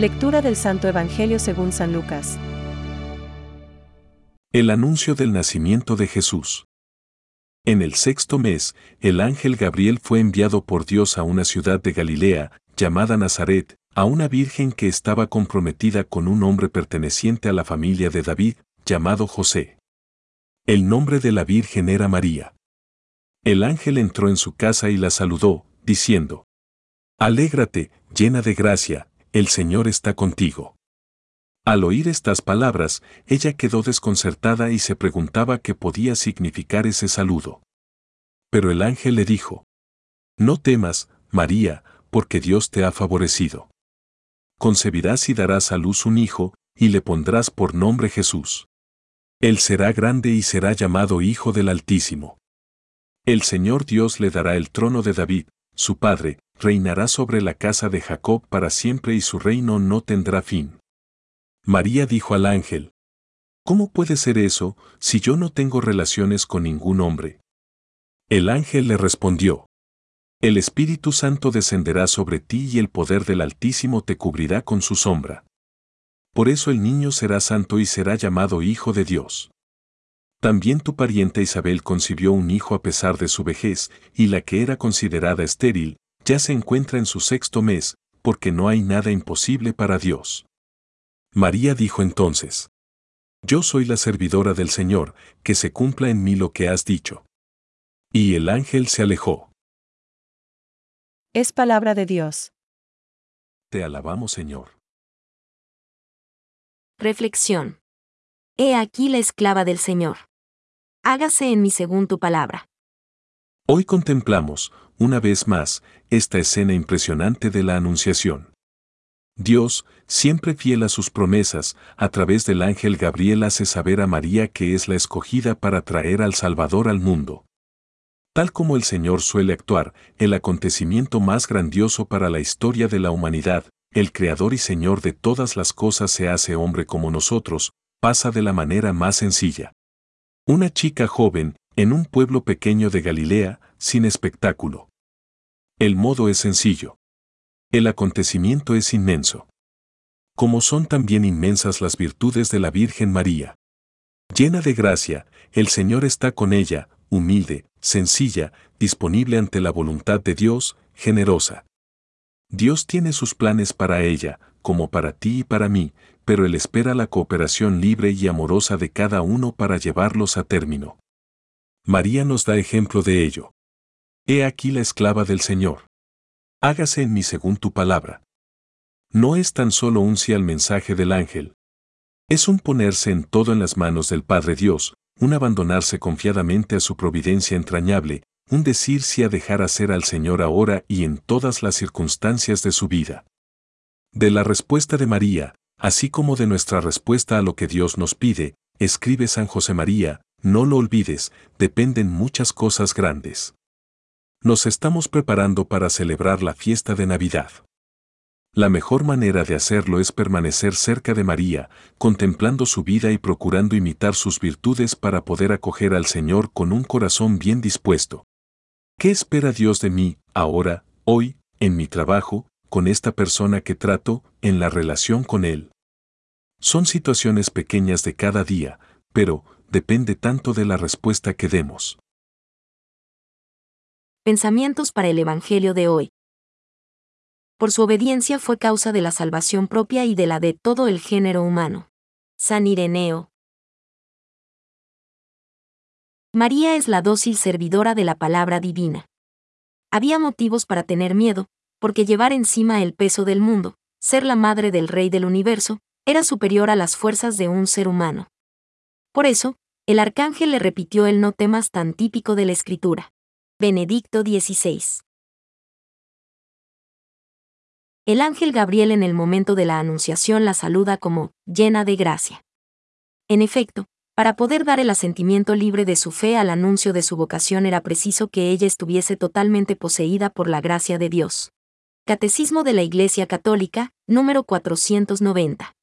Lectura del Santo Evangelio según San Lucas. El anuncio del nacimiento de Jesús. En el sexto mes, el ángel Gabriel fue enviado por Dios a una ciudad de Galilea, llamada Nazaret, a una virgen que estaba comprometida con un hombre perteneciente a la familia de David, llamado José. El nombre de la virgen era María. El ángel entró en su casa y la saludó, diciendo, Alégrate, llena de gracia, el Señor está contigo. Al oír estas palabras, ella quedó desconcertada y se preguntaba qué podía significar ese saludo. Pero el ángel le dijo, No temas, María, porque Dios te ha favorecido. Concebirás y darás a luz un hijo, y le pondrás por nombre Jesús. Él será grande y será llamado Hijo del Altísimo. El Señor Dios le dará el trono de David, su padre, reinará sobre la casa de Jacob para siempre y su reino no tendrá fin. María dijo al ángel, ¿Cómo puede ser eso si yo no tengo relaciones con ningún hombre? El ángel le respondió, El Espíritu Santo descenderá sobre ti y el poder del Altísimo te cubrirá con su sombra. Por eso el niño será santo y será llamado Hijo de Dios. También tu pariente Isabel concibió un hijo a pesar de su vejez, y la que era considerada estéril, ya se encuentra en su sexto mes, porque no hay nada imposible para Dios. María dijo entonces, Yo soy la servidora del Señor, que se cumpla en mí lo que has dicho. Y el ángel se alejó. Es palabra de Dios. Te alabamos Señor. Reflexión. He aquí la esclava del Señor. Hágase en mí según tu palabra. Hoy contemplamos, una vez más, esta escena impresionante de la Anunciación. Dios, siempre fiel a sus promesas, a través del ángel Gabriel hace saber a María que es la escogida para traer al Salvador al mundo. Tal como el Señor suele actuar, el acontecimiento más grandioso para la historia de la humanidad, el Creador y Señor de todas las cosas se hace hombre como nosotros, pasa de la manera más sencilla. Una chica joven, en un pueblo pequeño de Galilea, sin espectáculo. El modo es sencillo. El acontecimiento es inmenso. Como son también inmensas las virtudes de la Virgen María. Llena de gracia, el Señor está con ella, humilde, sencilla, disponible ante la voluntad de Dios, generosa. Dios tiene sus planes para ella, como para ti y para mí, pero Él espera la cooperación libre y amorosa de cada uno para llevarlos a término. María nos da ejemplo de ello. He aquí la esclava del Señor. Hágase en mí según tu palabra. No es tan solo un sí al mensaje del ángel. Es un ponerse en todo en las manos del Padre Dios, un abandonarse confiadamente a su providencia entrañable, un decir sí a dejar hacer al Señor ahora y en todas las circunstancias de su vida. De la respuesta de María, así como de nuestra respuesta a lo que Dios nos pide, escribe San José María, no lo olvides, dependen muchas cosas grandes. Nos estamos preparando para celebrar la fiesta de Navidad. La mejor manera de hacerlo es permanecer cerca de María, contemplando su vida y procurando imitar sus virtudes para poder acoger al Señor con un corazón bien dispuesto. ¿Qué espera Dios de mí, ahora, hoy, en mi trabajo, con esta persona que trato, en la relación con Él? Son situaciones pequeñas de cada día, pero depende tanto de la respuesta que demos. Pensamientos para el Evangelio de hoy. Por su obediencia fue causa de la salvación propia y de la de todo el género humano. San Ireneo, María es la dócil servidora de la palabra divina. Había motivos para tener miedo, porque llevar encima el peso del mundo, ser la madre del Rey del universo, era superior a las fuerzas de un ser humano. Por eso, el arcángel le repitió el no temas tan típico de la escritura. Benedicto XVI. El ángel Gabriel en el momento de la anunciación la saluda como llena de gracia. En efecto, para poder dar el asentimiento libre de su fe al anuncio de su vocación era preciso que ella estuviese totalmente poseída por la gracia de Dios. Catecismo de la Iglesia Católica, número 490.